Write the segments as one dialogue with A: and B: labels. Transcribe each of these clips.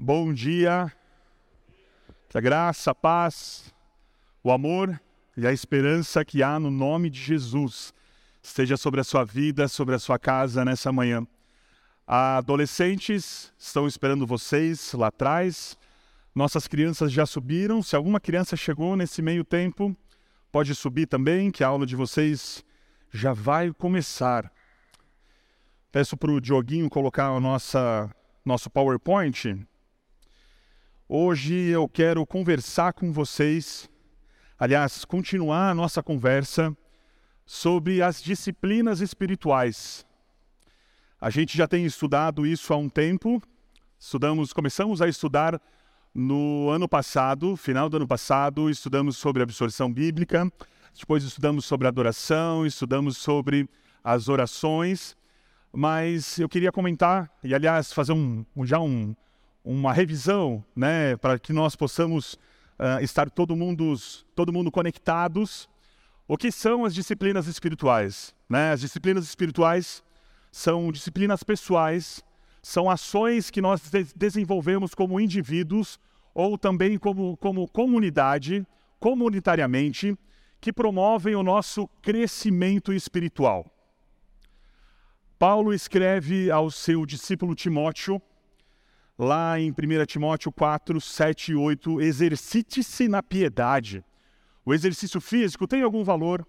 A: Bom dia. Que a graça, a paz, o amor e a esperança que há no nome de Jesus esteja sobre a sua vida, sobre a sua casa nessa manhã. Adolescentes estão esperando vocês lá atrás. Nossas crianças já subiram. Se alguma criança chegou nesse meio tempo, pode subir também, que a aula de vocês já vai começar. Peço para o Dioguinho colocar o nosso PowerPoint. Hoje eu quero conversar com vocês, aliás, continuar a nossa conversa sobre as disciplinas espirituais. A gente já tem estudado isso há um tempo. Estudamos, começamos a estudar no ano passado, final do ano passado, estudamos sobre absorção bíblica, depois estudamos sobre adoração, estudamos sobre as orações, mas eu queria comentar e aliás fazer um, já um, uma revisão, né, para que nós possamos uh, estar todo mundo, todo mundo conectados. O que são as disciplinas espirituais? Né? As disciplinas espirituais são disciplinas pessoais, são ações que nós de desenvolvemos como indivíduos ou também como, como comunidade, comunitariamente, que promovem o nosso crescimento espiritual. Paulo escreve ao seu discípulo Timóteo lá em 1 Timóteo 4, 7 e 8, exercite-se na piedade. O exercício físico tem algum valor,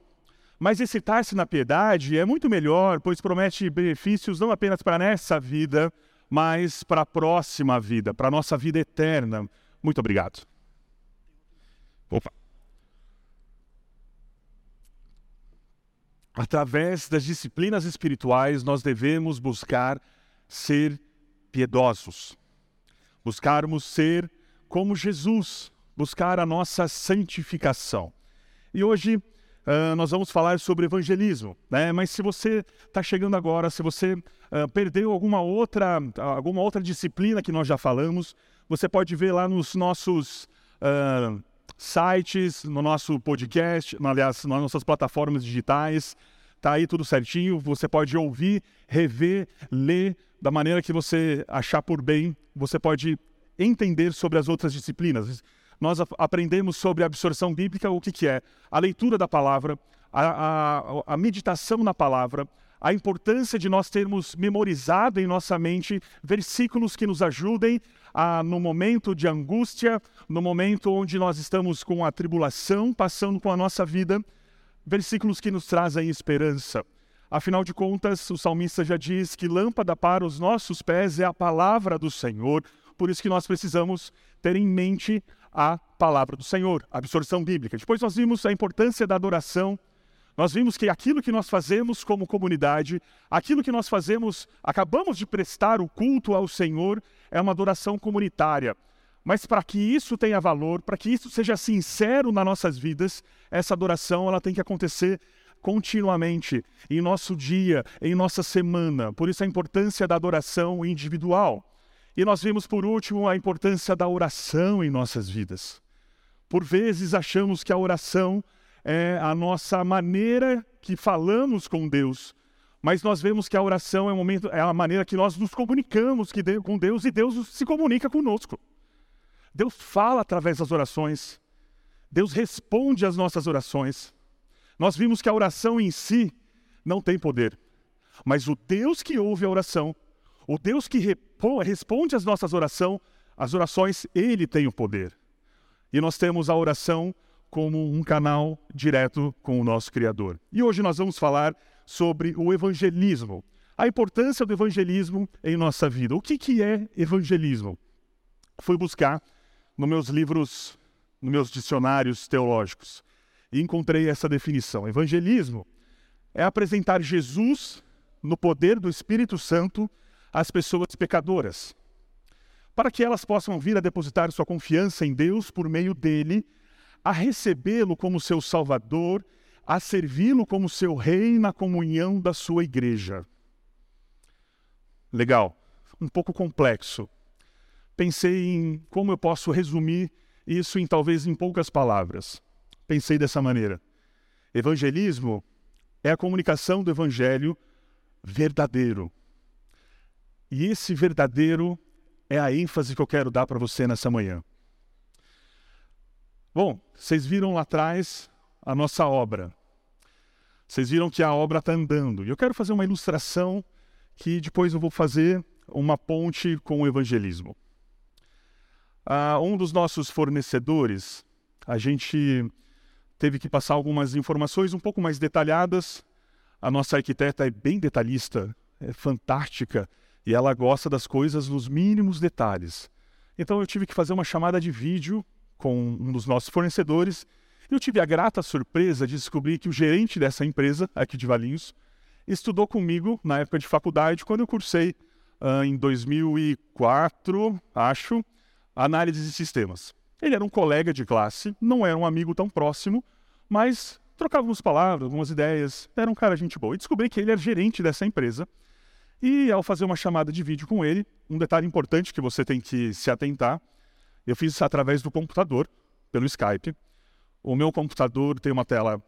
A: mas exercitar-se na piedade é muito melhor, pois promete benefícios não apenas para nessa vida, mas para a próxima vida, para a nossa vida eterna. Muito obrigado. Opa. Através das disciplinas espirituais, nós devemos buscar ser piedosos buscarmos ser como Jesus, buscar a nossa santificação. E hoje uh, nós vamos falar sobre evangelismo, né? Mas se você está chegando agora, se você uh, perdeu alguma outra, alguma outra disciplina que nós já falamos, você pode ver lá nos nossos uh, sites, no nosso podcast, aliás, nas nossas plataformas digitais. Tá aí tudo certinho. Você pode ouvir, rever, ler da maneira que você achar por bem, você pode entender sobre as outras disciplinas. Nós aprendemos sobre a absorção bíblica, o que, que é a leitura da palavra, a, a, a meditação na palavra, a importância de nós termos memorizado em nossa mente versículos que nos ajudem a, no momento de angústia, no momento onde nós estamos com a tribulação passando com a nossa vida, versículos que nos trazem esperança. Afinal de contas, o salmista já diz que lâmpada para os nossos pés é a palavra do Senhor. Por isso que nós precisamos ter em mente a palavra do Senhor, a absorção bíblica. Depois nós vimos a importância da adoração. Nós vimos que aquilo que nós fazemos como comunidade, aquilo que nós fazemos, acabamos de prestar o culto ao Senhor, é uma adoração comunitária. Mas para que isso tenha valor, para que isso seja sincero nas nossas vidas, essa adoração ela tem que acontecer continuamente em nosso dia, em nossa semana. Por isso a importância da adoração individual. E nós vimos por último a importância da oração em nossas vidas. Por vezes achamos que a oração é a nossa maneira que falamos com Deus, mas nós vemos que a oração é, o momento, é a maneira que nós nos comunicamos com Deus e Deus se comunica conosco. Deus fala através das orações. Deus responde às nossas orações. Nós vimos que a oração em si não tem poder, mas o Deus que ouve a oração, o Deus que responde às nossas orações, as orações, ele tem o poder. E nós temos a oração como um canal direto com o nosso Criador. E hoje nós vamos falar sobre o evangelismo, a importância do evangelismo em nossa vida. O que, que é evangelismo? Fui buscar nos meus livros, nos meus dicionários teológicos e encontrei essa definição. Evangelismo é apresentar Jesus no poder do Espírito Santo às pessoas pecadoras, para que elas possam vir a depositar sua confiança em Deus por meio dele, a recebê-lo como seu Salvador, a servi-lo como seu Rei na comunhão da sua igreja. Legal, um pouco complexo. Pensei em como eu posso resumir isso em talvez em poucas palavras pensei dessa maneira. Evangelismo é a comunicação do evangelho verdadeiro. E esse verdadeiro é a ênfase que eu quero dar para você nessa manhã. Bom, vocês viram lá atrás a nossa obra. Vocês viram que a obra está andando. E eu quero fazer uma ilustração que depois eu vou fazer uma ponte com o evangelismo. Uh, um dos nossos fornecedores, a gente teve que passar algumas informações um pouco mais detalhadas. A nossa arquiteta é bem detalhista, é fantástica e ela gosta das coisas nos mínimos detalhes. Então eu tive que fazer uma chamada de vídeo com um dos nossos fornecedores e eu tive a grata surpresa de descobrir que o gerente dessa empresa, aqui de Valinhos, estudou comigo na época de faculdade, quando eu cursei uh, em 2004, acho, análise de sistemas. Ele era um colega de classe, não era um amigo tão próximo, mas trocávamos palavras, algumas ideias, era um cara gente boa. E descobri que ele era gerente dessa empresa. E ao fazer uma chamada de vídeo com ele, um detalhe importante que você tem que se atentar, eu fiz isso através do computador, pelo Skype. O meu computador tem uma tela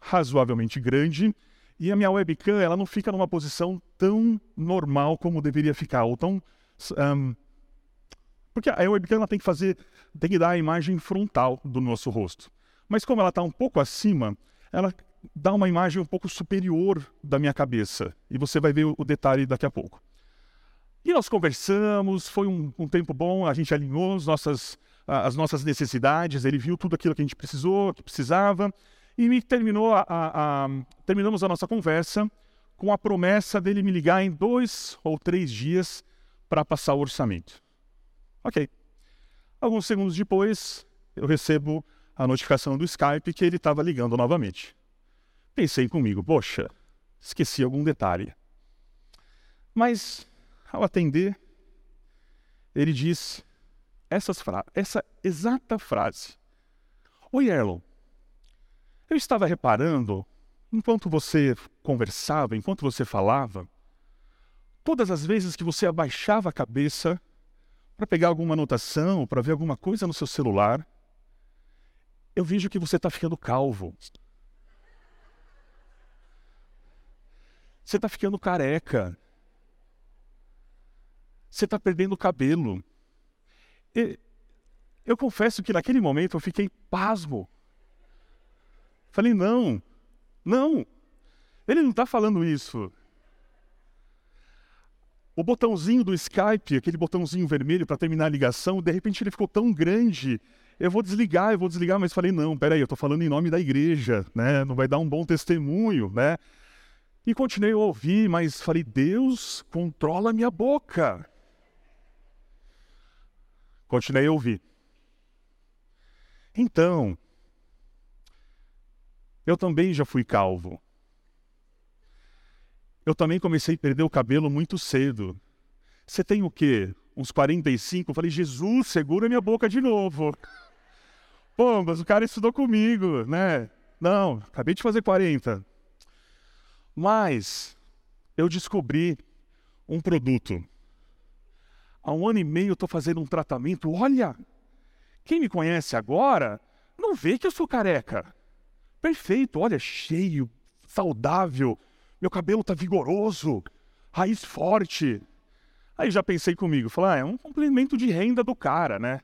A: razoavelmente grande e a minha webcam ela não fica numa posição tão normal como deveria ficar, ou tão um, porque a webcam ela tem que fazer, tem que dar a imagem frontal do nosso rosto. Mas como ela está um pouco acima, ela dá uma imagem um pouco superior da minha cabeça. E você vai ver o detalhe daqui a pouco. E nós conversamos, foi um, um tempo bom, a gente alinhou as nossas, as nossas necessidades, ele viu tudo aquilo que a gente precisou, que precisava, e terminou a, a, a, terminamos a nossa conversa com a promessa dele me ligar em dois ou três dias para passar o orçamento. Ok. Alguns segundos depois, eu recebo a notificação do Skype que ele estava ligando novamente. Pensei comigo, poxa, esqueci algum detalhe. Mas, ao atender, ele diz essa exata frase. Oi, Erlon. Eu estava reparando, enquanto você conversava, enquanto você falava, todas as vezes que você abaixava a cabeça para pegar alguma anotação, para ver alguma coisa no seu celular, eu vejo que você está ficando calvo. Você está ficando careca. Você está perdendo o cabelo. E eu confesso que naquele momento eu fiquei pasmo. Falei, não, não, ele não está falando isso. O botãozinho do Skype, aquele botãozinho vermelho para terminar a ligação, de repente ele ficou tão grande. Eu vou desligar, eu vou desligar, mas falei, não, peraí, eu estou falando em nome da igreja, né? Não vai dar um bom testemunho, né? E continuei a ouvir, mas falei, Deus, controla minha boca. Continuei a ouvir. Então, eu também já fui calvo. Eu também comecei a perder o cabelo muito cedo. Você tem o quê? Uns 45? Eu falei, Jesus, segura minha boca de novo. Pô, mas o cara estudou comigo, né? Não, acabei de fazer 40. Mas eu descobri um produto. Há um ano e meio eu estou fazendo um tratamento. Olha, quem me conhece agora não vê que eu sou careca. Perfeito, olha, cheio, saudável, meu cabelo tá vigoroso, raiz forte. Aí já pensei comigo, falei, ah, é um complemento de renda do cara, né?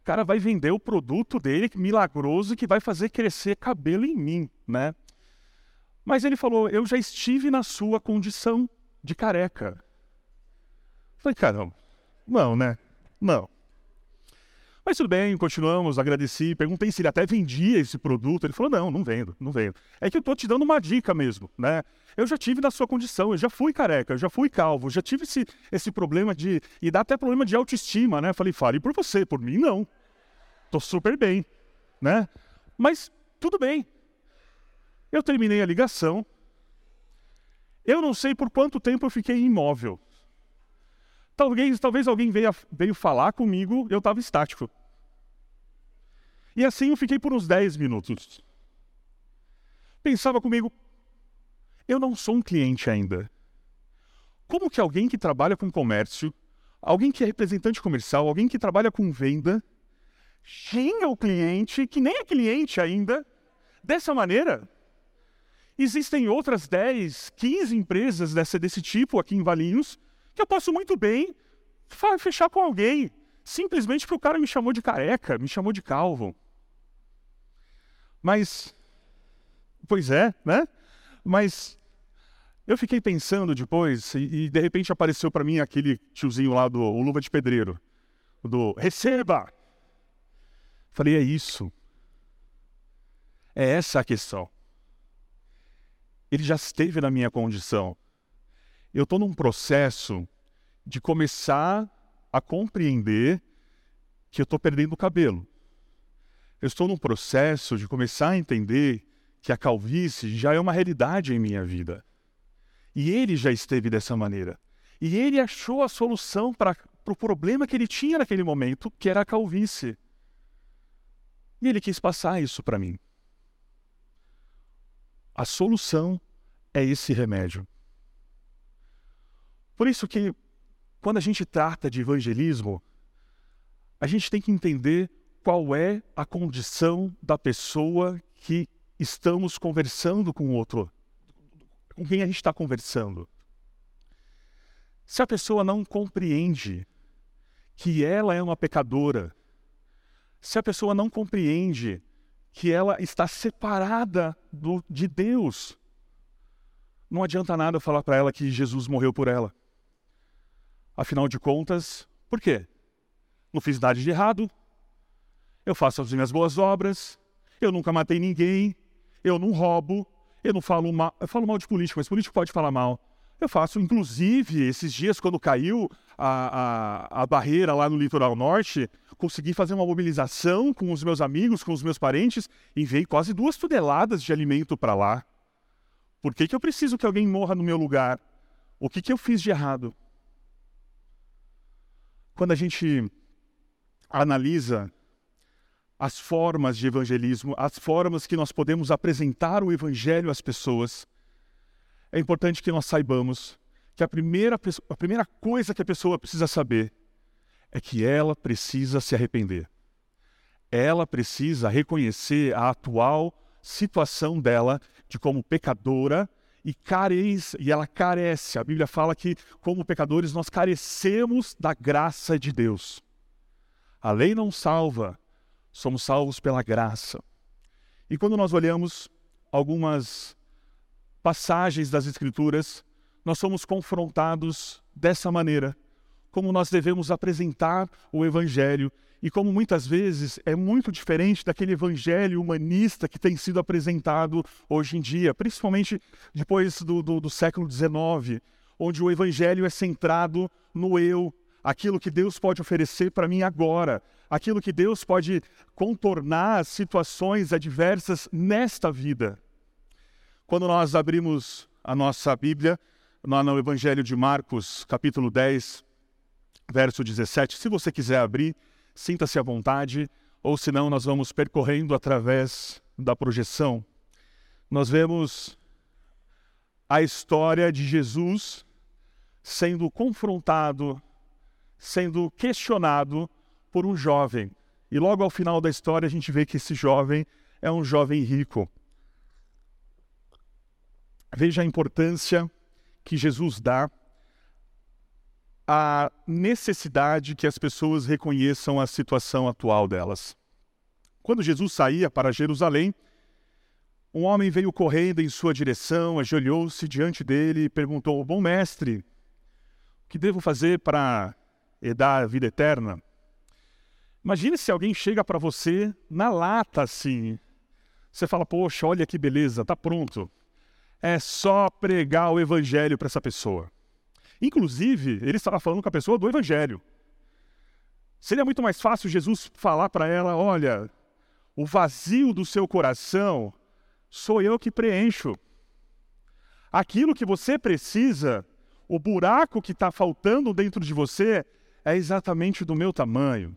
A: O cara vai vender o produto dele milagroso que vai fazer crescer cabelo em mim, né? Mas ele falou, eu já estive na sua condição de careca. Falei, caramba, não, né? Não. Mas tudo bem, continuamos, agradeci, perguntei se ele até vendia esse produto. Ele falou: não, não vendo, não vendo. É que eu estou te dando uma dica mesmo, né? Eu já tive na sua condição, eu já fui careca, eu já fui calvo, já tive esse, esse problema de. E dá até problema de autoestima, né? Falei, fale por você, por mim não. Tô super bem, né? Mas tudo bem. Eu terminei a ligação. Eu não sei por quanto tempo eu fiquei imóvel. Talvez, talvez alguém veio, veio falar comigo, eu estava estático. E assim eu fiquei por uns 10 minutos. Pensava comigo, eu não sou um cliente ainda. Como que alguém que trabalha com comércio, alguém que é representante comercial, alguém que trabalha com venda, xinga o cliente, que nem é cliente ainda, dessa maneira? Existem outras 10, 15 empresas desse, desse tipo aqui em Valinhos que eu posso muito bem fechar com alguém, simplesmente porque o cara me chamou de careca, me chamou de calvo. Mas, pois é, né? Mas eu fiquei pensando depois e, e de repente apareceu para mim aquele tiozinho lá do Luva de Pedreiro, do receba. Falei, é isso. É essa a questão. Ele já esteve na minha condição. Eu estou num processo de começar a compreender que eu estou perdendo o cabelo. Eu estou num processo de começar a entender que a calvície já é uma realidade em minha vida. E ele já esteve dessa maneira. E ele achou a solução para o pro problema que ele tinha naquele momento, que era a calvície. E ele quis passar isso para mim. A solução é esse remédio. Por isso que quando a gente trata de evangelismo, a gente tem que entender qual é a condição da pessoa que estamos conversando com o outro, com quem a gente está conversando. Se a pessoa não compreende que ela é uma pecadora, se a pessoa não compreende que ela está separada do, de Deus, não adianta nada falar para ela que Jesus morreu por ela. Afinal de contas, por quê? Não fiz nada de errado, eu faço as minhas boas obras, eu nunca matei ninguém, eu não roubo, eu não falo mal. Eu falo mal de político, mas político pode falar mal. Eu faço, inclusive, esses dias, quando caiu a, a, a, barreira lá no litoral norte, consegui fazer uma mobilização com os meus amigos, com os meus parentes, e enviei quase duas toneladas de alimento para lá. Por que, que eu preciso que alguém morra no meu lugar? O que, que eu fiz de errado? Quando a gente analisa as formas de evangelismo, as formas que nós podemos apresentar o evangelho às pessoas, é importante que nós saibamos que a primeira, a primeira coisa que a pessoa precisa saber é que ela precisa se arrepender. Ela precisa reconhecer a atual situação dela de como pecadora e carece, e ela carece. A Bíblia fala que como pecadores nós carecemos da graça de Deus. A lei não salva, somos salvos pela graça. E quando nós olhamos algumas passagens das Escrituras, nós somos confrontados dessa maneira, como nós devemos apresentar o Evangelho e como muitas vezes é muito diferente daquele evangelho humanista que tem sido apresentado hoje em dia, principalmente depois do, do, do século XIX, onde o evangelho é centrado no eu, aquilo que Deus pode oferecer para mim agora, aquilo que Deus pode contornar situações adversas nesta vida. Quando nós abrimos a nossa Bíblia, no Evangelho de Marcos, capítulo 10, verso 17, se você quiser abrir, sinta-se à vontade, ou senão nós vamos percorrendo através da projeção. Nós vemos a história de Jesus sendo confrontado, sendo questionado por um jovem. E logo ao final da história a gente vê que esse jovem é um jovem rico. Veja a importância que Jesus dá à necessidade que as pessoas reconheçam a situação atual delas. Quando Jesus saía para Jerusalém, um homem veio correndo em sua direção, ajoelhou-se diante dele e perguntou: Bom mestre, o que devo fazer para herdar a vida eterna? Imagine se alguém chega para você na lata assim. Você fala: Poxa, olha que beleza, tá pronto é só pregar o evangelho para essa pessoa. Inclusive, ele estava falando com a pessoa do evangelho. Seria muito mais fácil Jesus falar para ela: olha, o vazio do seu coração sou eu que preencho. Aquilo que você precisa, o buraco que está faltando dentro de você, é exatamente do meu tamanho.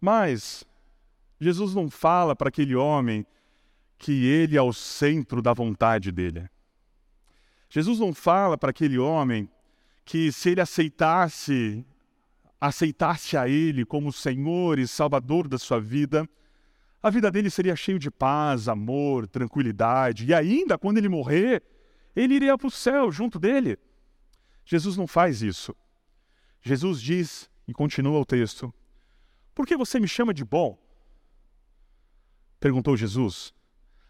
A: Mas Jesus não fala para aquele homem que ele é o centro da vontade dele. Jesus não fala para aquele homem que se ele aceitasse aceitasse a ele como Senhor e Salvador da sua vida, a vida dele seria cheia de paz, amor, tranquilidade, e ainda quando ele morrer, ele iria para o céu junto dele. Jesus não faz isso. Jesus diz, e continua o texto: Por que você me chama de bom? Perguntou Jesus.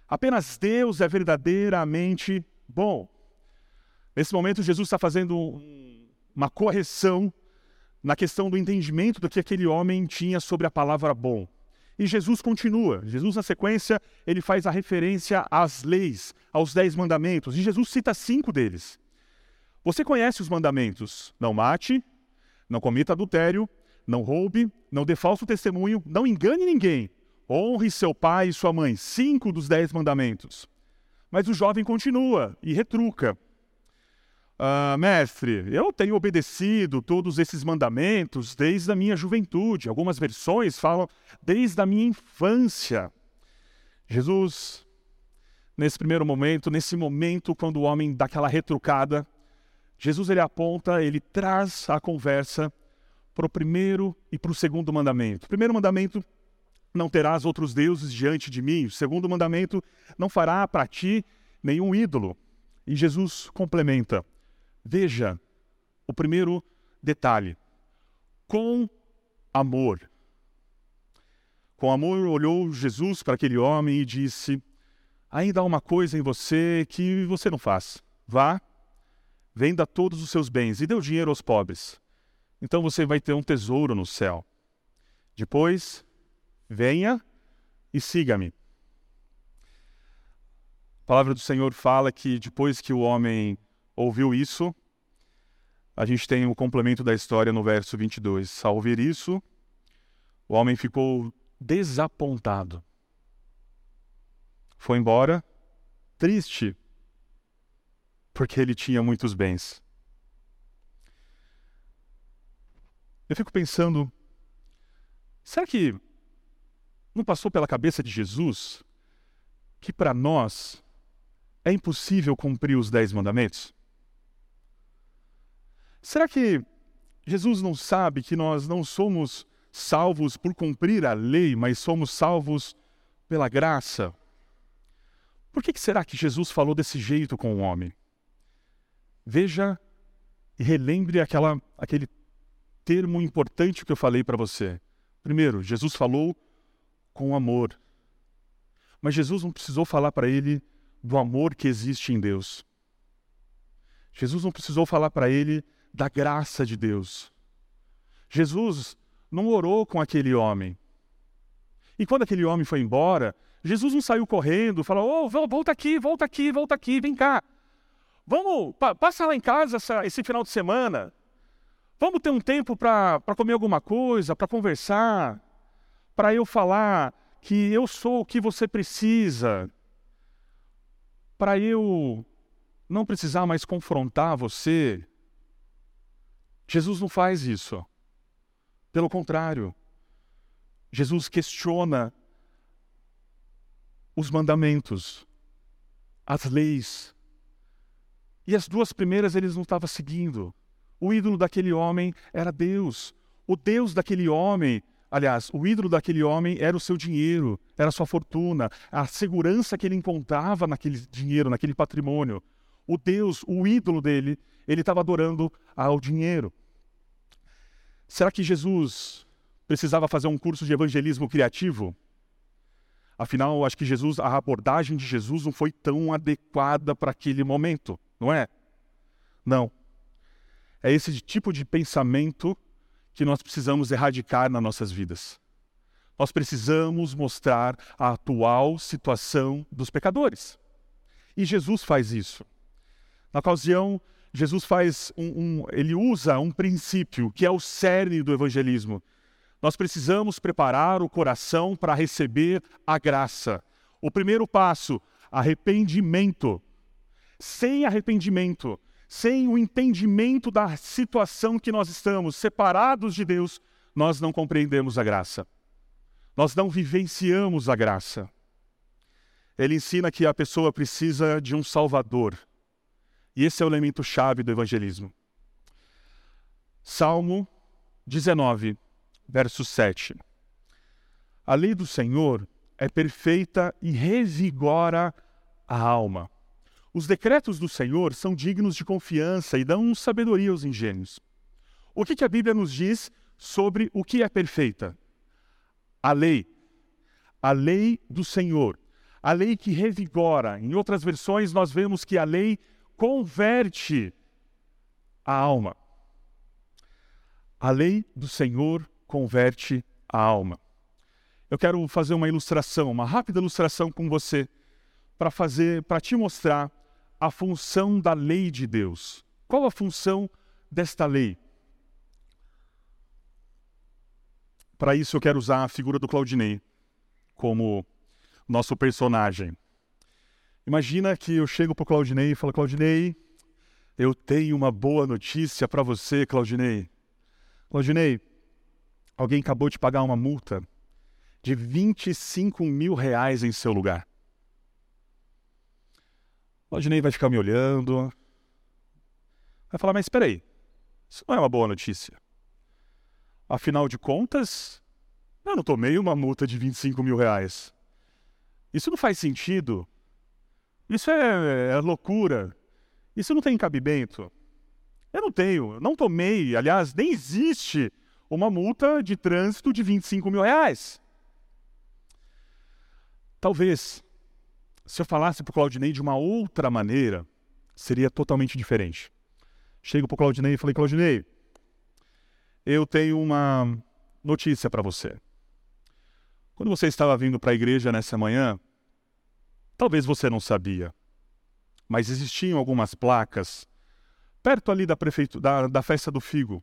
A: Apenas Deus é verdadeiramente bom. Nesse momento, Jesus está fazendo uma correção na questão do entendimento do que aquele homem tinha sobre a palavra bom. E Jesus continua. Jesus, na sequência, ele faz a referência às leis, aos dez mandamentos. E Jesus cita cinco deles. Você conhece os mandamentos: não mate, não cometa adultério, não roube, não dê falso testemunho, não engane ninguém, honre seu pai e sua mãe. Cinco dos dez mandamentos. Mas o jovem continua e retruca. Ah, mestre, eu tenho obedecido todos esses mandamentos desde a minha juventude. Algumas versões falam desde a minha infância. Jesus, nesse primeiro momento, nesse momento quando o homem dá aquela retrucada, Jesus ele aponta, ele traz a conversa para o primeiro e para o segundo mandamento. O primeiro mandamento, não terás outros deuses diante de mim. O segundo mandamento, não fará para ti nenhum ídolo. E Jesus complementa: Veja o primeiro detalhe. Com amor. Com amor olhou Jesus para aquele homem e disse: Ainda há uma coisa em você que você não faz. Vá, venda todos os seus bens e dê o dinheiro aos pobres. Então você vai ter um tesouro no céu. Depois, venha e siga-me. A palavra do Senhor fala que depois que o homem ouviu isso, a gente tem o complemento da história no verso 22. Ao ouvir isso, o homem ficou desapontado. Foi embora triste, porque ele tinha muitos bens. Eu fico pensando, será que não passou pela cabeça de Jesus que para nós é impossível cumprir os dez mandamentos? Será que Jesus não sabe que nós não somos salvos por cumprir a lei, mas somos salvos pela graça? Por que, será que Jesus falou desse jeito com o homem? Veja e relembre aquela, aquele termo importante que eu falei para você. Primeiro, Jesus falou com amor. Mas Jesus não precisou falar para ele do amor que existe em Deus. Jesus não precisou falar para ele da graça de Deus. Jesus não orou com aquele homem. E quando aquele homem foi embora, Jesus não saiu correndo, falou: oh, volta aqui, volta aqui, volta aqui, vem cá. Vamos, pa passa lá em casa essa, esse final de semana. Vamos ter um tempo para comer alguma coisa, para conversar, para eu falar que eu sou o que você precisa, para eu não precisar mais confrontar você, Jesus não faz isso. Pelo contrário, Jesus questiona os mandamentos, as leis. E as duas primeiras eles não estavam seguindo. O ídolo daquele homem era Deus. O Deus daquele homem, aliás, o ídolo daquele homem era o seu dinheiro, era a sua fortuna, a segurança que ele encontrava naquele dinheiro, naquele patrimônio. O Deus, o ídolo dele, ele estava adorando ao dinheiro. Será que Jesus precisava fazer um curso de evangelismo criativo? Afinal, acho que Jesus, a abordagem de Jesus não foi tão adequada para aquele momento, não é? Não. É esse tipo de pensamento que nós precisamos erradicar nas nossas vidas. Nós precisamos mostrar a atual situação dos pecadores. E Jesus faz isso. Na ocasião, Jesus faz um, um, ele usa um princípio que é o cerne do evangelismo. Nós precisamos preparar o coração para receber a graça. O primeiro passo, arrependimento. Sem arrependimento, sem o entendimento da situação que nós estamos, separados de Deus, nós não compreendemos a graça. Nós não vivenciamos a graça. Ele ensina que a pessoa precisa de um Salvador. E esse é o elemento chave do evangelismo. Salmo 19, verso 7. A lei do Senhor é perfeita e revigora a alma. Os decretos do Senhor são dignos de confiança e dão sabedoria aos ingênuos. O que, que a Bíblia nos diz sobre o que é perfeita? A lei. A lei do Senhor. A lei que revigora. Em outras versões, nós vemos que a lei converte a alma. A lei do Senhor converte a alma. Eu quero fazer uma ilustração, uma rápida ilustração com você, para fazer, para te mostrar a função da lei de Deus. Qual a função desta lei? Para isso eu quero usar a figura do Claudinei como nosso personagem. Imagina que eu chego para o Claudinei e falo, Claudinei, eu tenho uma boa notícia para você, Claudinei. Claudinei, alguém acabou de pagar uma multa de 25 mil reais em seu lugar. Claudinei vai ficar me olhando, vai falar, mas espera aí, isso não é uma boa notícia. Afinal de contas, eu não tomei uma multa de 25 mil reais. Isso não faz sentido. Isso é, é loucura. Isso não tem cabimento. Eu não tenho, não tomei, aliás, nem existe uma multa de trânsito de 25 mil reais. Talvez, se eu falasse para o Claudinei de uma outra maneira, seria totalmente diferente. Chego para o Claudinei e falei, Claudinei, eu tenho uma notícia para você. Quando você estava vindo para a igreja nessa manhã, talvez você não sabia, mas existiam algumas placas perto ali da, da, da festa do Figo.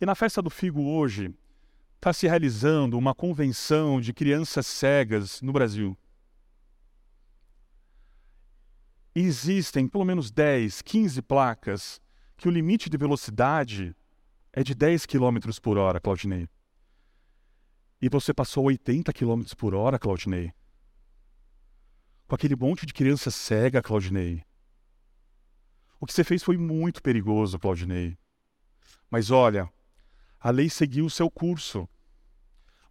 A: E na festa do Figo hoje está se realizando uma convenção de crianças cegas no Brasil. E existem pelo menos 10, 15 placas que o limite de velocidade é de 10 km por hora, Claudinei. E você passou 80 km por hora, Claudinei. Com aquele monte de criança cega, Claudinei. O que você fez foi muito perigoso, Claudinei. Mas olha, a lei seguiu o seu curso.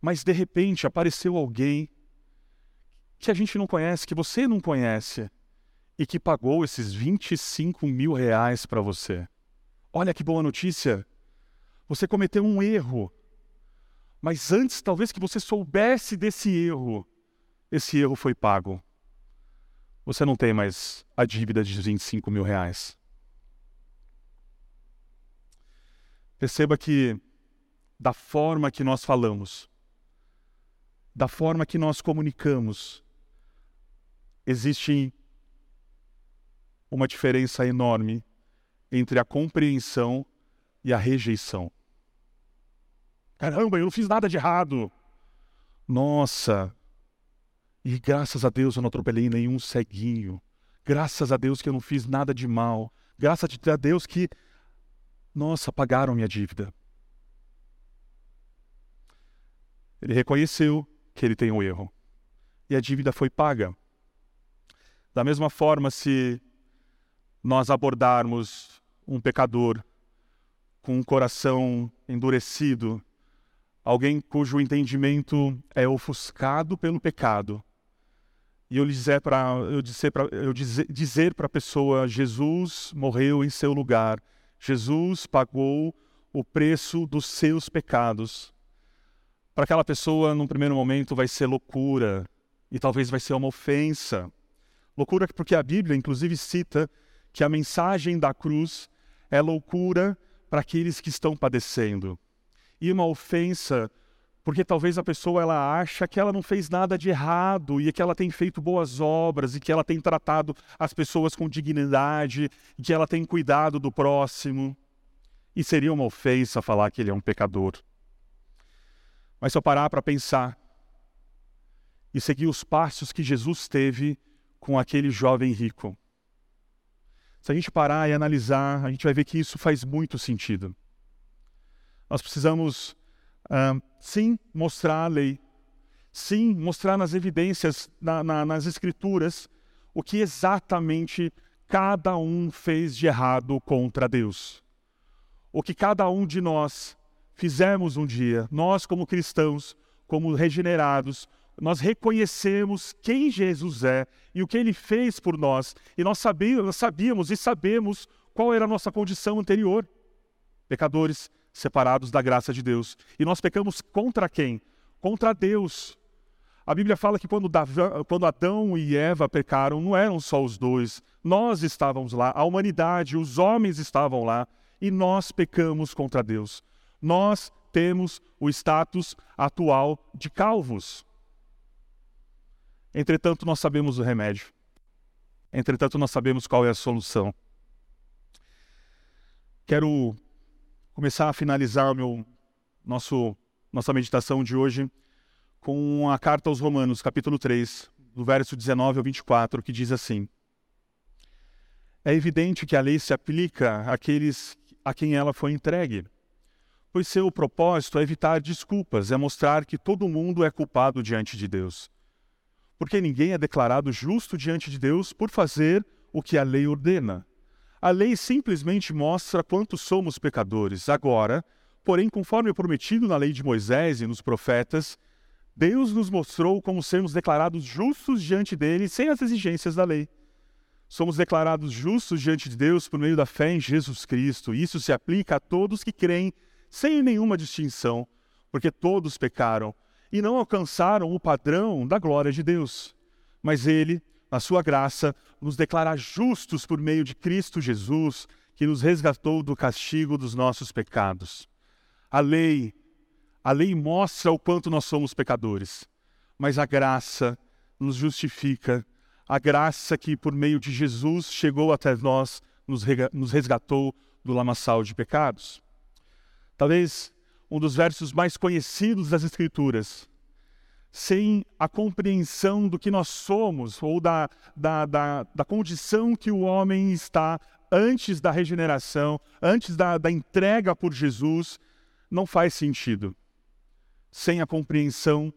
A: Mas de repente apareceu alguém que a gente não conhece, que você não conhece, e que pagou esses 25 mil reais para você. Olha que boa notícia! Você cometeu um erro. Mas antes, talvez que você soubesse desse erro, esse erro foi pago. Você não tem mais a dívida de 25 mil reais. Perceba que, da forma que nós falamos, da forma que nós comunicamos, existe uma diferença enorme entre a compreensão e a rejeição. Caramba, eu não fiz nada de errado. Nossa, e graças a Deus eu não atropelei nenhum ceguinho. Graças a Deus que eu não fiz nada de mal. Graças a Deus que, nossa, pagaram minha dívida. Ele reconheceu que ele tem um erro. E a dívida foi paga. Da mesma forma, se nós abordarmos um pecador com um coração endurecido, alguém cujo entendimento é ofuscado pelo pecado. E eu dizer para eu dizer para eu dizer, dizer para a pessoa Jesus morreu em seu lugar. Jesus pagou o preço dos seus pecados. Para aquela pessoa, num primeiro momento, vai ser loucura e talvez vai ser uma ofensa. Loucura porque a Bíblia, inclusive, cita que a mensagem da cruz é loucura para aqueles que estão padecendo. E uma ofensa, porque talvez a pessoa ela acha que ela não fez nada de errado e que ela tem feito boas obras e que ela tem tratado as pessoas com dignidade e que ela tem cuidado do próximo. E seria uma ofensa falar que ele é um pecador. Mas se eu parar para pensar e seguir os passos que Jesus teve com aquele jovem rico, se a gente parar e analisar, a gente vai ver que isso faz muito sentido. Nós precisamos, sim, mostrar a lei, sim, mostrar nas evidências, na, na, nas escrituras, o que exatamente cada um fez de errado contra Deus. O que cada um de nós fizemos um dia, nós como cristãos, como regenerados, nós reconhecemos quem Jesus é e o que ele fez por nós, e nós sabíamos, nós sabíamos e sabemos qual era a nossa condição anterior. Pecadores separados da graça de Deus. E nós pecamos contra quem? Contra Deus. A Bíblia fala que quando, quando Adão e Eva pecaram, não eram só os dois, nós estávamos lá, a humanidade, os homens estavam lá, e nós pecamos contra Deus. Nós temos o status atual de calvos. Entretanto, nós sabemos o remédio. Entretanto, nós sabemos qual é a solução. Quero começar a finalizar o meu, nosso, nossa meditação de hoje com a carta aos Romanos, capítulo 3, do verso 19 ao 24, que diz assim: É evidente que a lei se aplica àqueles a quem ela foi entregue, pois seu propósito é evitar desculpas, é mostrar que todo mundo é culpado diante de Deus. Porque ninguém é declarado justo diante de Deus por fazer o que a lei ordena a lei simplesmente mostra quanto somos pecadores. Agora, porém, conforme prometido na lei de Moisés e nos profetas, Deus nos mostrou como sermos declarados justos diante dele sem as exigências da lei. Somos declarados justos diante de Deus por meio da fé em Jesus Cristo. Isso se aplica a todos que creem, sem nenhuma distinção, porque todos pecaram e não alcançaram o padrão da glória de Deus. Mas ele, na sua graça, nos declara justos por meio de Cristo Jesus, que nos resgatou do castigo dos nossos pecados. A lei, a lei mostra o quanto nós somos pecadores, mas a graça nos justifica. A graça que, por meio de Jesus, chegou até nós, nos resgatou do lamaçal de pecados. Talvez um dos versos mais conhecidos das Escrituras sem a compreensão do que nós somos ou da, da, da, da condição que o homem está antes da regeneração, antes da, da entrega por Jesus, não faz sentido. Sem a compreensão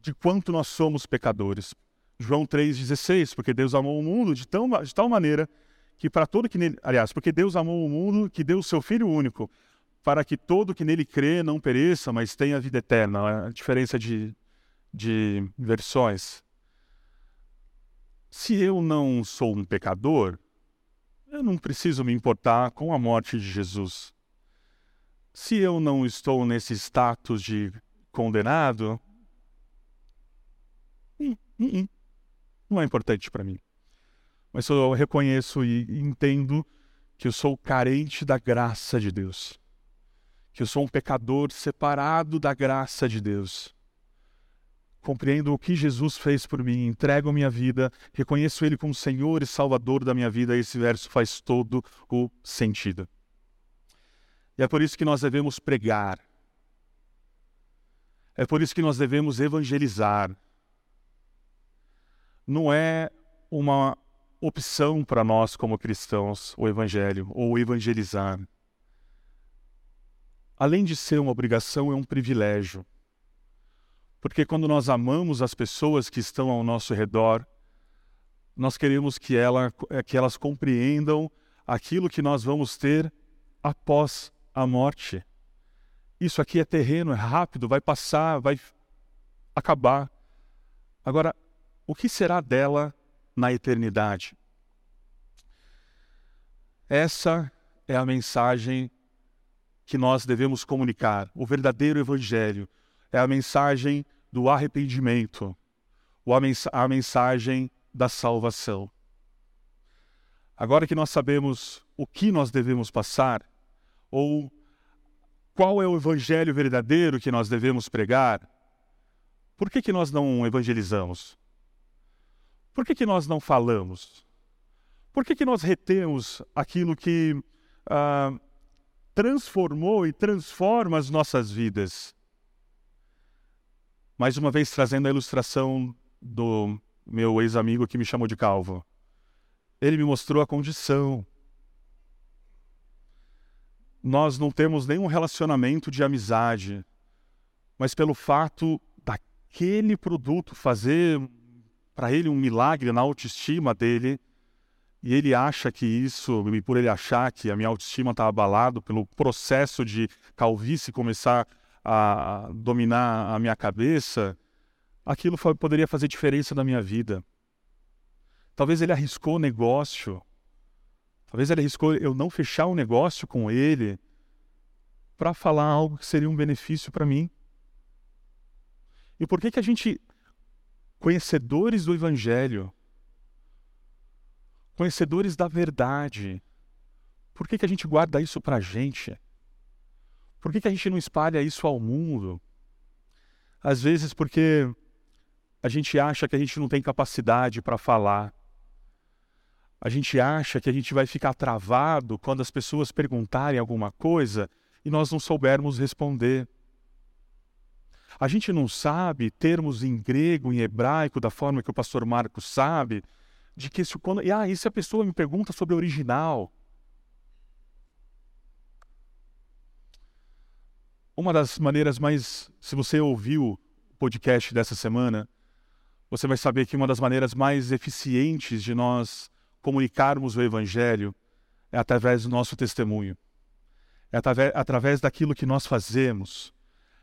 A: de quanto nós somos pecadores. João 3,16, porque Deus amou o mundo de, tão, de tal maneira que para todo que nele. Aliás, porque Deus amou o mundo que deu o seu Filho único, para que todo que nele crê não pereça, mas tenha vida eterna. A diferença de, de versões. Se eu não sou um pecador, eu não preciso me importar com a morte de Jesus. Se eu não estou nesse status de condenado, hum, hum, hum, não é importante para mim. Mas eu reconheço e entendo que eu sou carente da graça de Deus. Que eu sou um pecador separado da graça de Deus compreendo o que Jesus fez por mim, entrego minha vida, reconheço Ele como Senhor e Salvador da minha vida, esse verso faz todo o sentido. E é por isso que nós devemos pregar. É por isso que nós devemos evangelizar. Não é uma opção para nós como cristãos o evangelho ou evangelizar. Além de ser uma obrigação, é um privilégio. Porque quando nós amamos as pessoas que estão ao nosso redor, nós queremos que, ela, eh, que elas compreendam aquilo que nós vamos ter após a morte. Isso aqui é terreno, é rápido, vai passar, vai acabar. Agora, o que será dela na eternidade? Essa é a mensagem que nós devemos comunicar, o verdadeiro evangelho, é a mensagem do arrependimento, a mensagem da salvação. Agora que nós sabemos o que nós devemos passar, ou qual é o evangelho verdadeiro que nós devemos pregar, por que, que nós não evangelizamos? Por que, que nós não falamos? Por que, que nós retemos aquilo que ah, transformou e transforma as nossas vidas? Mais uma vez trazendo a ilustração do meu ex-amigo que me chamou de calvo. Ele me mostrou a condição. Nós não temos nenhum relacionamento de amizade, mas pelo fato daquele produto fazer para ele um milagre na autoestima dele, e ele acha que isso, por ele achar que a minha autoestima está abalado pelo processo de calvície começar a dominar a minha cabeça, aquilo poderia fazer diferença na minha vida. Talvez ele arriscou o negócio, talvez ele arriscou eu não fechar o um negócio com ele, para falar algo que seria um benefício para mim? E por que que a gente, conhecedores do Evangelho, conhecedores da verdade, por que que a gente guarda isso para a gente? Por que que a gente não espalha isso ao mundo? Às vezes porque a gente acha que a gente não tem capacidade para falar. A gente acha que a gente vai ficar travado quando as pessoas perguntarem alguma coisa e nós não soubermos responder. A gente não sabe termos em grego, em hebraico, da forma que o pastor Marcos sabe, de que se quando. Ah, e se a pessoa me pergunta sobre original? Uma das maneiras mais. Se você ouviu o podcast dessa semana, você vai saber que uma das maneiras mais eficientes de nós comunicarmos o Evangelho é através do nosso testemunho, é através, através daquilo que nós fazemos,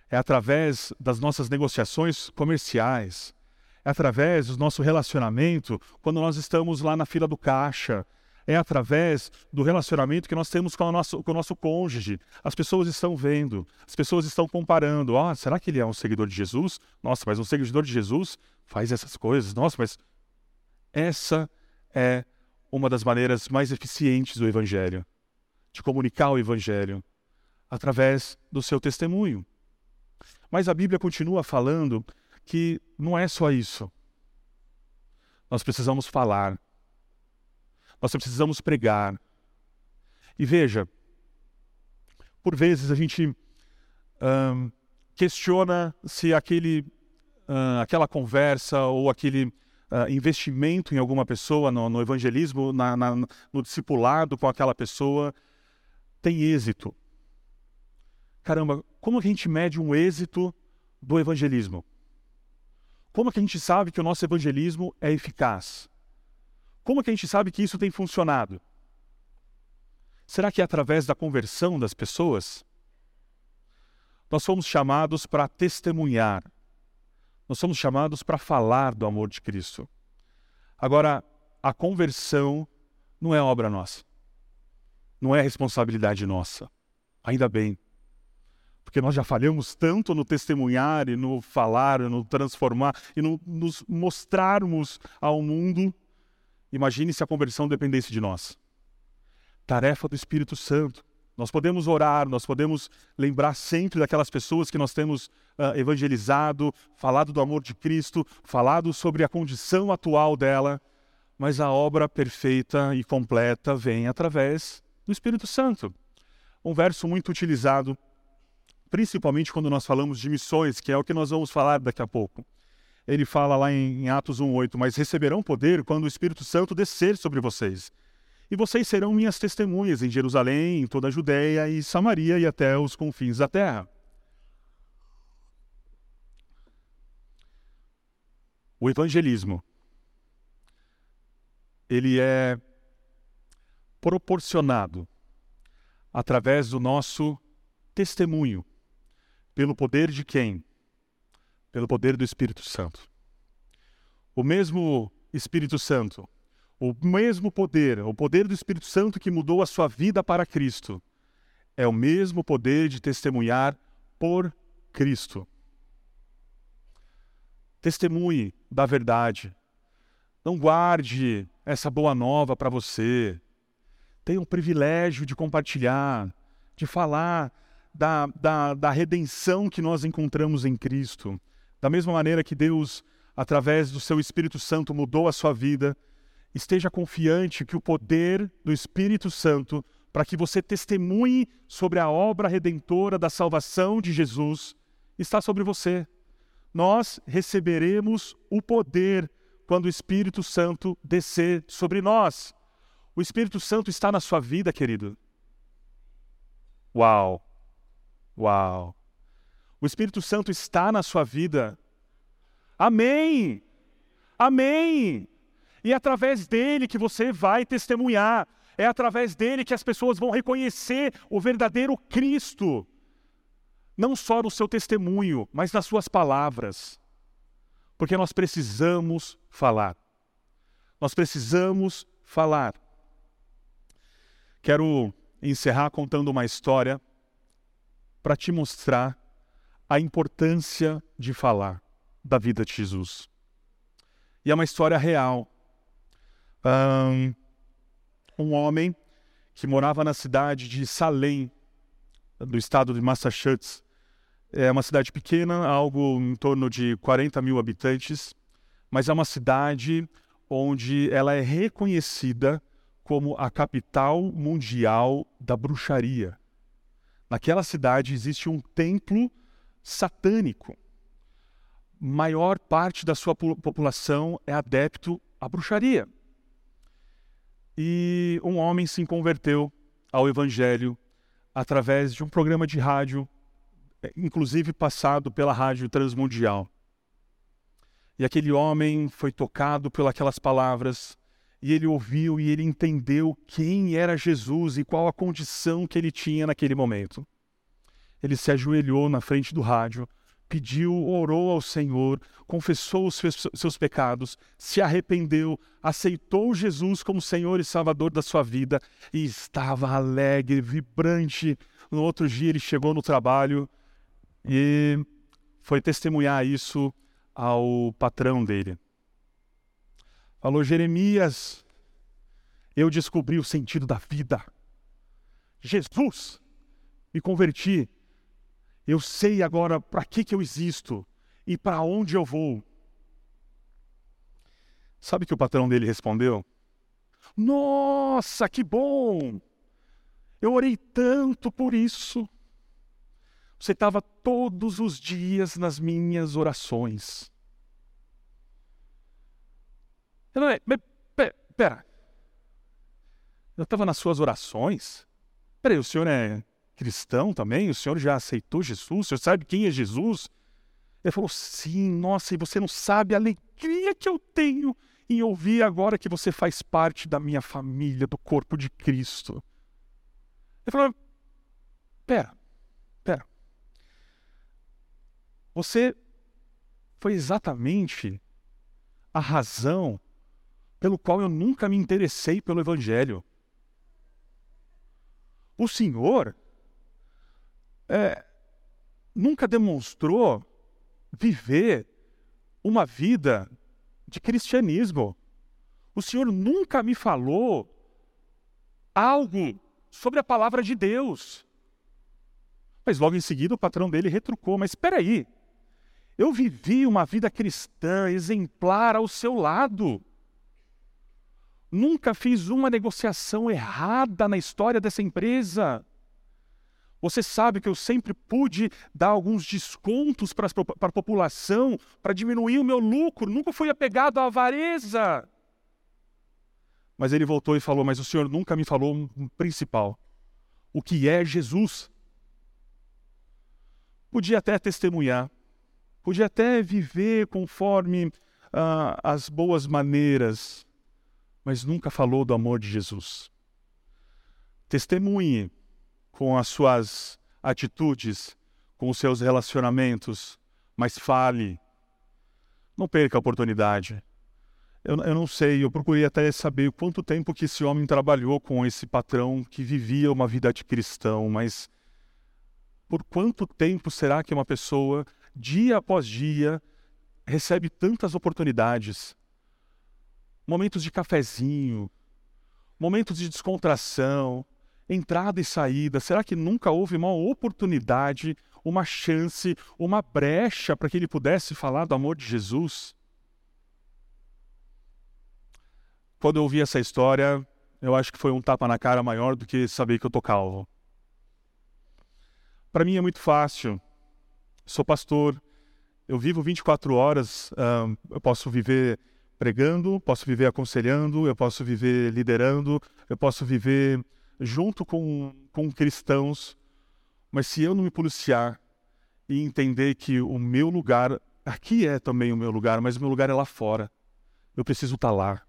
A: é através das nossas negociações comerciais, é através do nosso relacionamento quando nós estamos lá na fila do caixa, é através do relacionamento que nós temos com o nosso, com o nosso cônjuge. As pessoas estão vendo, as pessoas estão comparando. Oh, será que ele é um seguidor de Jesus? Nossa, mas um seguidor de Jesus faz essas coisas. Nossa, mas essa é uma das maneiras mais eficientes do Evangelho, de comunicar o Evangelho, através do seu testemunho. Mas a Bíblia continua falando que não é só isso. Nós precisamos falar, nós precisamos pregar. E veja, por vezes a gente questiona se aquele, aquela conversa ou aquele uh, investimento em alguma pessoa, no, no evangelismo, na, na, no discipulado com aquela pessoa, tem êxito. Caramba, como a gente mede um êxito do evangelismo? Como que a gente sabe que o nosso evangelismo é eficaz? Como que a gente sabe que isso tem funcionado? Será que é através da conversão das pessoas? Nós somos chamados para testemunhar nós somos chamados para falar do amor de Cristo. Agora, a conversão não é obra nossa. Não é responsabilidade nossa. Ainda bem. Porque nós já falhamos tanto no testemunhar e no falar, e no transformar e no nos mostrarmos ao mundo. Imagine se a conversão dependesse de nós. Tarefa do Espírito Santo. Nós podemos orar, nós podemos lembrar sempre daquelas pessoas que nós temos uh, evangelizado, falado do amor de Cristo, falado sobre a condição atual dela, mas a obra perfeita e completa vem através do Espírito Santo. Um verso muito utilizado, principalmente quando nós falamos de missões, que é o que nós vamos falar daqui a pouco. Ele fala lá em, Atos 1,8: Mas receberão poder quando o Espírito Santo descer sobre vocês e vocês serão minhas testemunhas em Jerusalém, em toda a Judéia e Samaria e até os confins da terra. O evangelismo ele é proporcionado através do nosso testemunho, pelo poder de quem? Pelo poder do Espírito Santo. O mesmo Espírito Santo o mesmo poder, o poder do Espírito Santo que mudou a sua vida para Cristo, é o mesmo poder de testemunhar por Cristo. Testemunhe da verdade. Não guarde essa boa nova para você. Tenha o privilégio de compartilhar, de falar da, da, da redenção que nós encontramos em Cristo. Da mesma maneira que Deus, através do seu Espírito Santo, mudou a sua vida, esteja confiante que o poder do Espírito Santo, para que você testemunhe sobre a obra redentora da salvação de Jesus, está sobre você. Nós receberemos o poder quando o Espírito Santo descer sobre nós. O Espírito Santo está na sua vida, querido. Uau! Uau! O Espírito Santo está na sua vida. Amém! Amém! E é através dele que você vai testemunhar. É através dele que as pessoas vão reconhecer o verdadeiro Cristo. Não só no seu testemunho, mas nas suas palavras. Porque nós precisamos falar. Nós precisamos falar. Quero encerrar contando uma história para te mostrar a importância de falar da vida de Jesus. E é uma história real. Um homem que morava na cidade de Salem, do estado de Massachusetts. É uma cidade pequena, algo em torno de 40 mil habitantes, mas é uma cidade onde ela é reconhecida como a capital mundial da bruxaria. Naquela cidade existe um templo satânico. Maior parte da sua população é adepto à bruxaria. E um homem se converteu ao evangelho através de um programa de rádio, é, inclusive passado pela rádio transmundial. E aquele homem foi tocado pelas palavras, e ele ouviu e ele entendeu quem era Jesus e qual a condição que ele tinha naquele momento. Ele se ajoelhou na frente do rádio, pediu, orou ao Senhor, confessou os seus pecados, se arrependeu, aceitou Jesus como Senhor e Salvador da sua vida e estava alegre, vibrante. No outro dia ele chegou no trabalho e foi testemunhar isso ao patrão dele. Falou: Jeremias, eu descobri o sentido da vida. Jesus, me converti. Eu sei agora para que, que eu existo e para onde eu vou. Sabe que o patrão dele respondeu? Nossa, que bom! Eu orei tanto por isso. Você estava todos os dias nas minhas orações. Não é, pera. Eu estava nas suas orações? Peraí, o senhor é cristão também? O senhor já aceitou Jesus? O senhor sabe quem é Jesus? Ele falou: Sim, nossa, e você não sabe a alegria que eu tenho em ouvir agora que você faz parte da minha família, do corpo de Cristo. Ele falou: Pera, pera. Você foi exatamente a razão pelo qual eu nunca me interessei pelo Evangelho. O Senhor é, nunca demonstrou viver uma vida de cristianismo. O Senhor nunca me falou algo sobre a palavra de Deus. Mas logo em seguida o patrão dele retrucou: Mas espera aí, eu vivi uma vida cristã exemplar ao seu lado. Nunca fiz uma negociação errada na história dessa empresa. Você sabe que eu sempre pude dar alguns descontos para a população para diminuir o meu lucro, nunca fui apegado à avareza. Mas ele voltou e falou: Mas o senhor nunca me falou um principal: o que é Jesus? Podia até testemunhar, podia até viver conforme ah, as boas maneiras, mas nunca falou do amor de Jesus. Testemunhe com as suas atitudes, com os seus relacionamentos, mas fale. Não perca a oportunidade. Eu, eu, não sei, eu procurei até saber quanto tempo que esse homem trabalhou com esse patrão que vivia uma vida de cristão, mas por quanto tempo será que uma pessoa, dia após dia, recebe tantas oportunidades? momentos de cafezinho, momentos de descontração, entrada e saída. Será que nunca houve uma oportunidade, uma chance, uma brecha para que ele pudesse falar do amor de Jesus? Quando eu ouvi essa história, eu acho que foi um tapa na cara maior do que saber que eu tô calvo. Para mim é muito fácil. Sou pastor, eu vivo 24 horas, eu posso viver pregando, posso viver aconselhando, eu posso viver liderando, eu posso viver junto com, com cristãos, mas se eu não me policiar e entender que o meu lugar, aqui é também o meu lugar, mas o meu lugar é lá fora, eu preciso estar lá.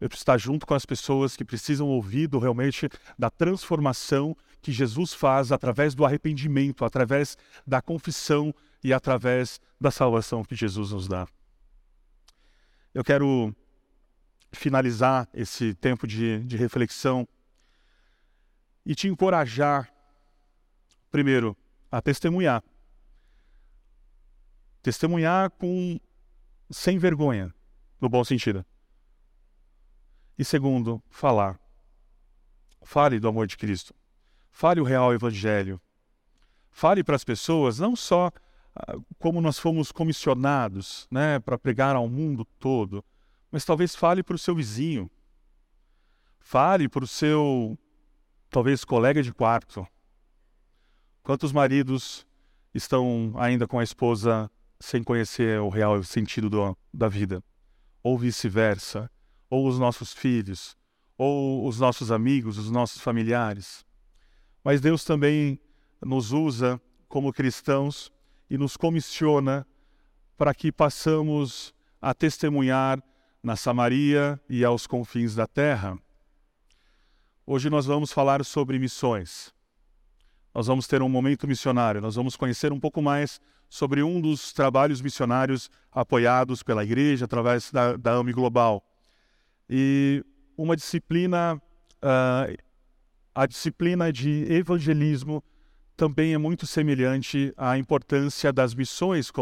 A: Eu preciso estar junto com as pessoas que precisam ouvir do, realmente da transformação que Jesus faz através do arrependimento, através da confissão e através da salvação que Jesus nos dá. Eu quero finalizar esse tempo de, de reflexão e te encorajar, primeiro, a testemunhar. Testemunhar com sem vergonha, no bom sentido. E segundo, falar. Fale do amor de Cristo. Fale o real evangelho. Fale para as pessoas não só ah, como nós fomos comissionados, né, para pregar ao mundo todo, mas talvez fale para o seu vizinho. Fale para o seu talvez colega de quarto. Quantos maridos estão ainda com a esposa sem conhecer o real sentido do, da vida? Ou vice-versa? Ou os nossos filhos? Ou os nossos amigos, os nossos familiares? Mas Deus também nos usa como cristãos e nos comissiona para que passamos a testemunhar na Samaria e aos confins da terra. Hoje nós vamos falar sobre missões. Nós vamos ter um momento missionário, nós vamos conhecer um pouco mais sobre um dos trabalhos missionários apoiados pela igreja através da, da AMI Global. E uma disciplina, uh, a disciplina de evangelismo também é muito semelhante à importância das missões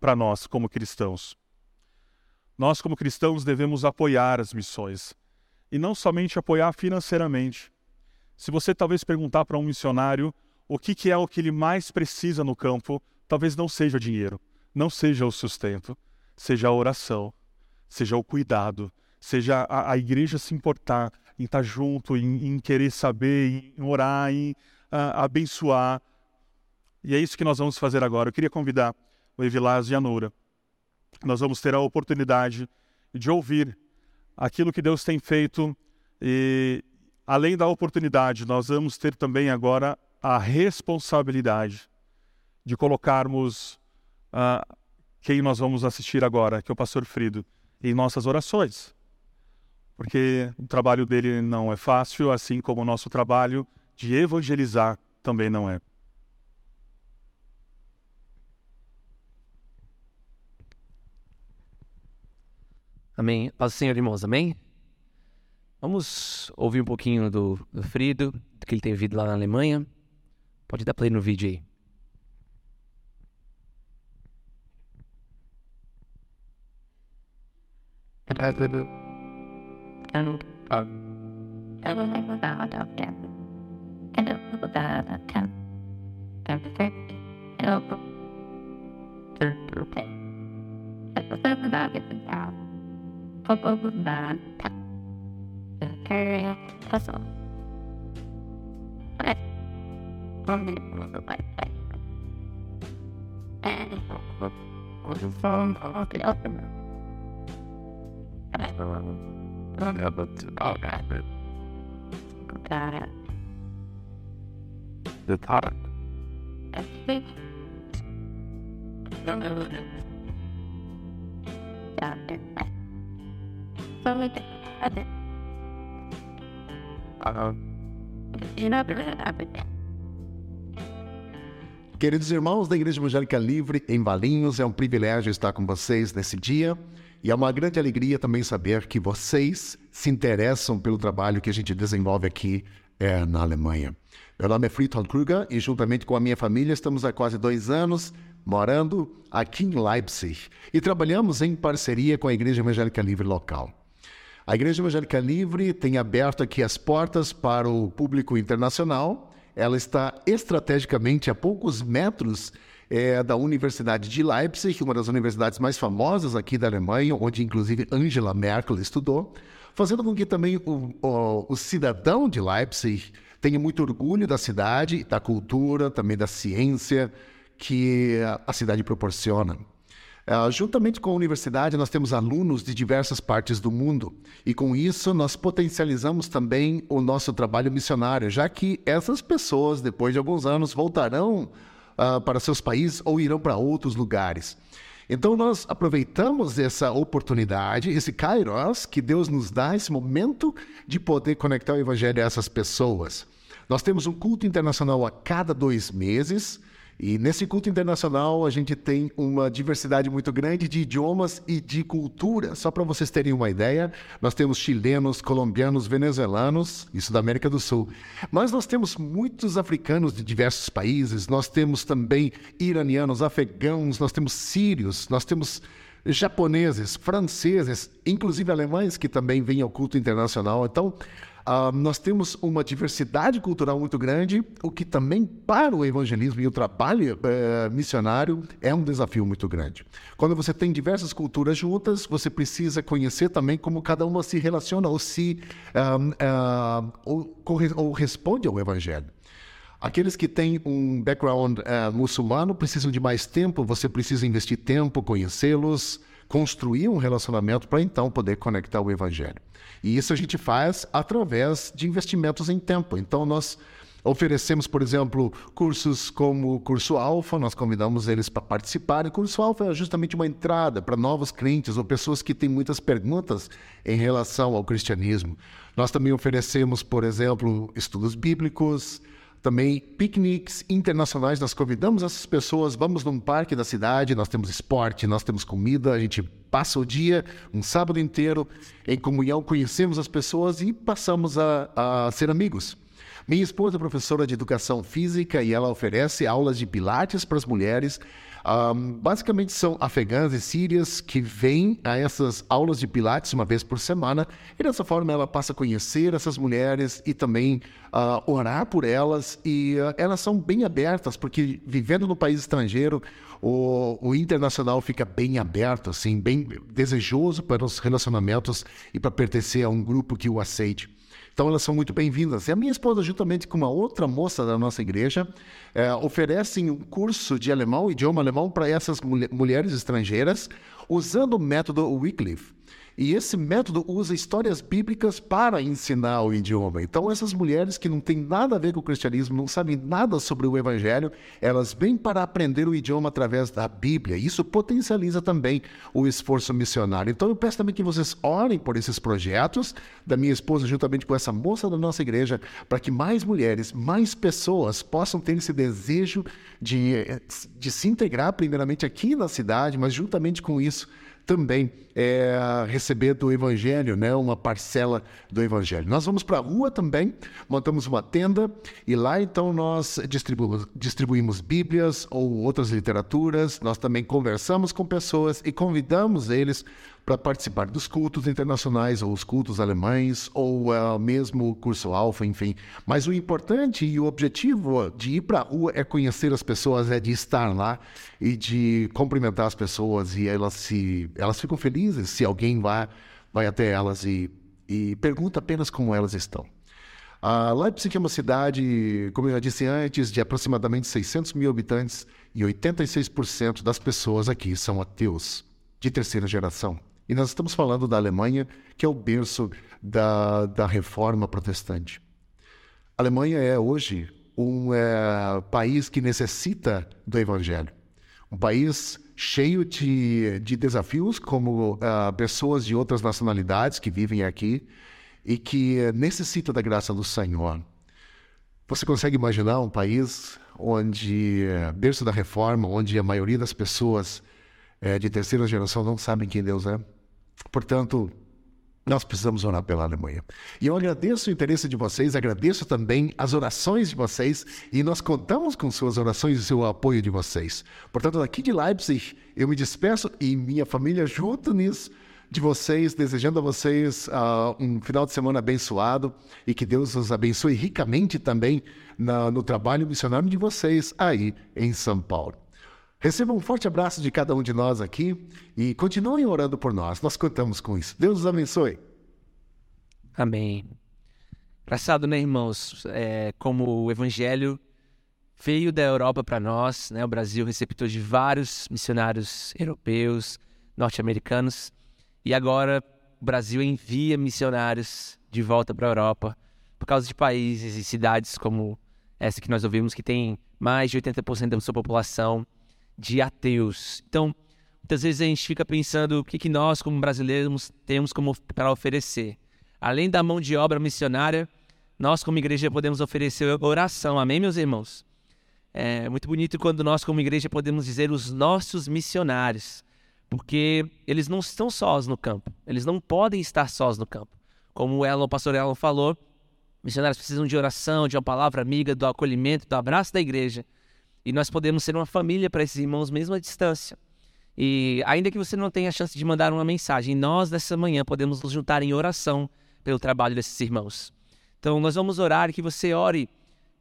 A: para nós, como cristãos. Nós, como cristãos, devemos apoiar as missões e não somente apoiar financeiramente. Se você talvez perguntar para um missionário o que, que é o que ele mais precisa no campo, talvez não seja dinheiro, não seja o sustento, seja a oração, seja o cuidado, seja a, a igreja se importar em estar junto, em, em querer saber, em orar, em abençoar. E é isso que nós vamos fazer agora. Eu queria convidar o Evilás e a Noura. Nós vamos ter a oportunidade de ouvir aquilo que Deus tem feito e além da oportunidade, nós vamos ter também agora a responsabilidade de colocarmos uh, quem nós vamos assistir agora, que é o pastor Frido, em nossas orações. Porque o trabalho dele não é fácil, assim como o nosso trabalho de evangelizar também não é.
B: Amém. Paz do Senhor, irmãos. Amém? Vamos ouvir um pouquinho do, do Frido, do que ele tem vivido lá na Alemanha. Pode dar play no vídeo aí.
C: pop up Puzzle. What? Only Pokemon. And the phone of the ultimate. Everyone, don't have to all rapid. Got it. The product. I think. Don't know. Doctor.
D: Queridos irmãos da Igreja Evangélica Livre em Valinhos, é um privilégio estar com vocês nesse dia e é uma grande alegria também saber que vocês se interessam pelo trabalho que a gente desenvolve aqui é, na Alemanha. Meu nome é Friedhold Kruger e, juntamente com a minha família, estamos há quase dois anos morando aqui em Leipzig e trabalhamos em parceria com a Igreja Evangélica Livre local. A Igreja Evangélica Livre tem aberto aqui as portas para o público internacional. Ela está estrategicamente a poucos metros é, da Universidade de Leipzig, uma das universidades mais famosas aqui da Alemanha, onde inclusive Angela Merkel estudou, fazendo com que também o, o, o cidadão de Leipzig tenha muito orgulho da cidade, da cultura, também da ciência que a cidade proporciona. Uh, juntamente com a universidade, nós temos alunos de diversas partes do mundo e, com isso, nós potencializamos também o nosso trabalho missionário, já que essas pessoas, depois de alguns anos, voltarão uh, para seus países ou irão para outros lugares. Então, nós aproveitamos essa oportunidade, esse kairos que Deus nos dá, esse momento de poder conectar o evangelho a essas pessoas. Nós temos um culto internacional a cada dois meses E nesse culto internacional a gente tem uma diversidade muito grande de idiomas e de cultura. Só para vocês terem uma ideia, nós temos chilenos, colombianos, venezuelanos, isso da América do Sul. Mas nós temos muitos africanos de diversos países, nós temos também iranianos, afegãos, nós temos sírios, nós temos japoneses, franceses, inclusive alemães que também vêm ao culto internacional. Então, Uh, nós temos uma diversidade cultural muito grande, o que também para o evangelismo e o trabalho uh, missionário é um desafio muito grande. Quando você tem diversas culturas juntas, você precisa conhecer também como cada uma se relaciona ou se uh, ou, ou responde ao evangelho. Aqueles que têm um background uh, muçulmano precisam de mais tempo, você precisa investir tempo, conhecê-los, construir um relacionamento para então poder conectar o evangelho. E isso a gente faz através de investimentos em tempo. Então nós Oferecemos, por exemplo, cursos como o curso Alfa, nós convidamos eles para participar. O curso Alfa é justamente uma entrada para novos clientes ou pessoas que têm muitas perguntas em relação ao cristianismo. Nós também oferecemos, por exemplo, estudos bíblicos, também piqueniques internacionais. Nós convidamos essas pessoas, vamos num parque da cidade, nós temos esporte, nós temos comida, a gente passa o dia, um sábado inteiro, em comunhão, conhecemos as pessoas e passamos a, a ser amigos. Minha esposa é professora de educação física e ela oferece aulas de pilates para as mulheres. Um, basicamente são afegãs e sírias que vêm a essas aulas de pilates uma vez por semana. E dessa forma ela passa a conhecer essas mulheres e também uh, orar por elas. E uh, elas são bem abertas porque vivendo no país estrangeiro o, o internacional fica bem aberto assim bem desejoso para os relacionamentos e para pertencer a um grupo que o aceite então elas são muito bem-vindas. E a minha esposa, juntamente com uma outra moça da nossa igreja, é, oferecem um curso de alemão, idioma alemão, para essas mulheres estrangeiras, usando o método Wycliffe. E esse método usa histórias bíblicas para ensinar o idioma. Então, essas mulheres que não têm nada a ver com o cristianismo, não sabem nada sobre o evangelho, elas vêm para aprender o idioma através da Bíblia. Isso potencializa também o esforço missionário. Então, eu peço também que vocês orem por esses projetos da minha esposa, juntamente com essa moça da nossa igreja, para que mais mulheres, mais pessoas possam ter esse desejo de, de se integrar, primeiramente aqui na cidade, mas juntamente com isso também é, receber do Evangelho, né, uma parcela do Evangelho. Nós vamos para a rua também, montamos uma tenda e lá então nós distribuímos, distribuímos Bíblias ou outras literaturas, nós também conversamos com pessoas e convidamos eles para participar dos cultos internacionais ou os cultos alemães ou uh, mesmo o curso alfa, enfim. Mas o importante e o objetivo de ir para a rua é conhecer as pessoas, é de estar lá e de cumprimentar as pessoas e elas se elas ficam felizes se alguém vai vai até elas e, e pergunta apenas como elas estão. Leipzig é uma cidade, como eu já disse antes, de aproximadamente 600 mil habitantes e 86% das pessoas aqui são ateus de terceira geração. E nós estamos falando da Alemanha, que é o berço da, da reforma protestante. A Alemanha é hoje um é, país que necessita do evangelho. Um país cheio de, de desafios, como uh, pessoas de outras nacionalidades que vivem aqui e que necessita da graça do Senhor. Você consegue imaginar um país onde, berço da reforma, onde a maioria das pessoas é, de terceira geração não sabem quem Deus é. Portanto, nós precisamos orar pela Alemanha. E eu agradeço o interesse de vocês, agradeço também as orações de vocês e nós contamos com suas orações e seu apoio de vocês. Portanto, daqui de Leipzig, eu me despeço e minha família junto nisso de vocês, desejando a vocês uh, um final de semana abençoado e que Deus os abençoe ricamente também na, no trabalho missionário de vocês aí em São Paulo. Receba um forte abraço de cada um de nós aqui e continuem orando por nós. Nós contamos com isso. Deus os abençoe.
B: Amém. Engraçado, né, irmãos? É, como o Evangelho veio da Europa para nós, né? O Brasil receptor de vários missionários europeus, norte-americanos, e agora o Brasil envia missionários de volta para a Europa por causa de países e cidades como essa que nós ouvimos que tem mais de 80% da sua população de ateus. Então, muitas vezes a gente fica pensando o que, que nós, como brasileiros, temos como para oferecer. Além da mão de obra missionária, nós, como igreja, podemos oferecer oração. Amém, meus irmãos? É muito bonito quando nós, como igreja, podemos dizer os nossos missionários, porque eles não estão sós no campo, eles não podem estar sós no campo. Como o, Elon, o pastor Elon falou, missionários precisam de oração, de uma palavra amiga, do acolhimento, do abraço da igreja. E nós podemos ser uma família para esses irmãos, mesmo à distância. E ainda que você não tenha a chance de mandar uma mensagem, nós, nessa manhã, podemos nos juntar em oração pelo trabalho desses irmãos. Então, nós vamos orar e que você ore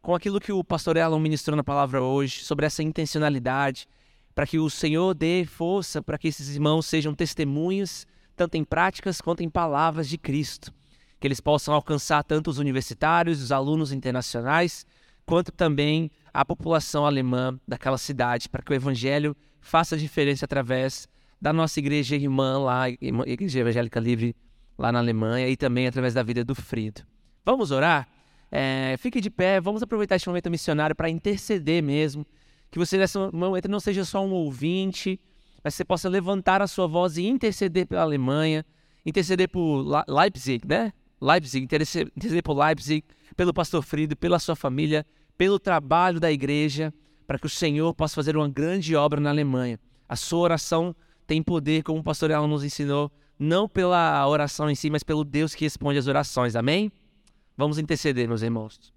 B: com aquilo que o pastor Elon ministrou na palavra hoje, sobre essa intencionalidade, para que o Senhor dê força para que esses irmãos sejam testemunhos, tanto em práticas quanto em palavras de Cristo. Que eles possam alcançar tanto os universitários, os alunos internacionais, quanto também a população alemã daquela cidade, para que o Evangelho faça diferença através da nossa igreja irmã lá, Igreja Evangélica Livre, lá na Alemanha, e também através da vida do Frido. Vamos orar? É, fique de pé, vamos aproveitar este momento missionário para interceder mesmo. Que você nesse momento não seja só um ouvinte, mas você possa levantar a sua voz e interceder pela Alemanha, interceder por Leipzig, né? Leipzig, interceder por Leipzig, pelo pastor Frido, pela sua família, pelo trabalho da igreja, para que o Senhor possa fazer uma grande obra na Alemanha. A sua oração tem poder, como o pastor Alan nos ensinou, não pela oração em si, mas pelo Deus que responde às orações. Amém? Vamos interceder, meus irmãos.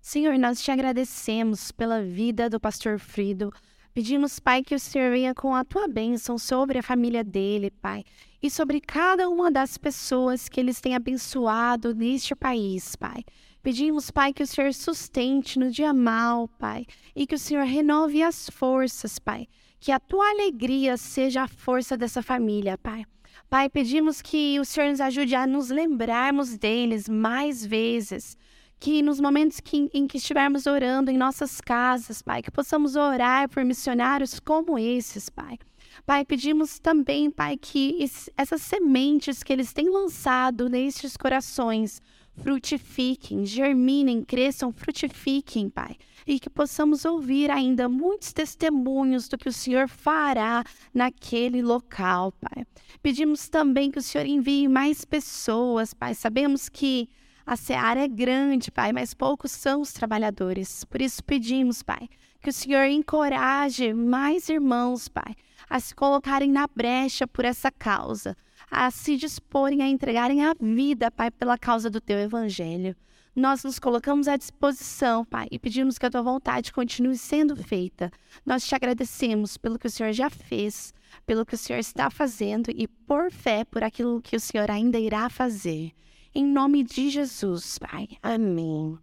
E: Senhor, nós te agradecemos pela vida do pastor Frido. Pedimos, Pai, que o Senhor venha com a tua bênção sobre a família dele, Pai, e sobre cada uma das pessoas que eles têm abençoado neste país, Pai. Pedimos, Pai, que o Senhor sustente no dia mal, Pai, e que o Senhor renove as forças, Pai. Que a tua alegria seja a força dessa família, Pai. Pai, pedimos que o Senhor nos ajude a nos lembrarmos deles mais vezes. Que nos momentos que, em que estivermos orando em nossas casas, Pai, que possamos orar por missionários como esses, Pai. Pai, pedimos também, Pai, que essas sementes que eles têm lançado nestes corações frutifiquem, germinem, cresçam, frutifiquem, Pai. E que possamos ouvir ainda muitos testemunhos do que o Senhor fará naquele local, Pai. Pedimos também que o Senhor envie mais pessoas, Pai. Sabemos que a seara é grande, Pai, mas poucos são os trabalhadores. Por isso pedimos, Pai, que o Senhor encoraje mais irmãos, Pai, a se colocarem na brecha por essa causa a se disporem a entregarem a vida, Pai, pela causa do teu evangelho. Nós nos colocamos à disposição, Pai, e pedimos que a tua vontade continue sendo feita. Nós te agradecemos pelo que o Senhor já fez, pelo que o Senhor está fazendo e por fé por aquilo que o Senhor ainda irá fazer. Em nome de Jesus, Pai. Amém.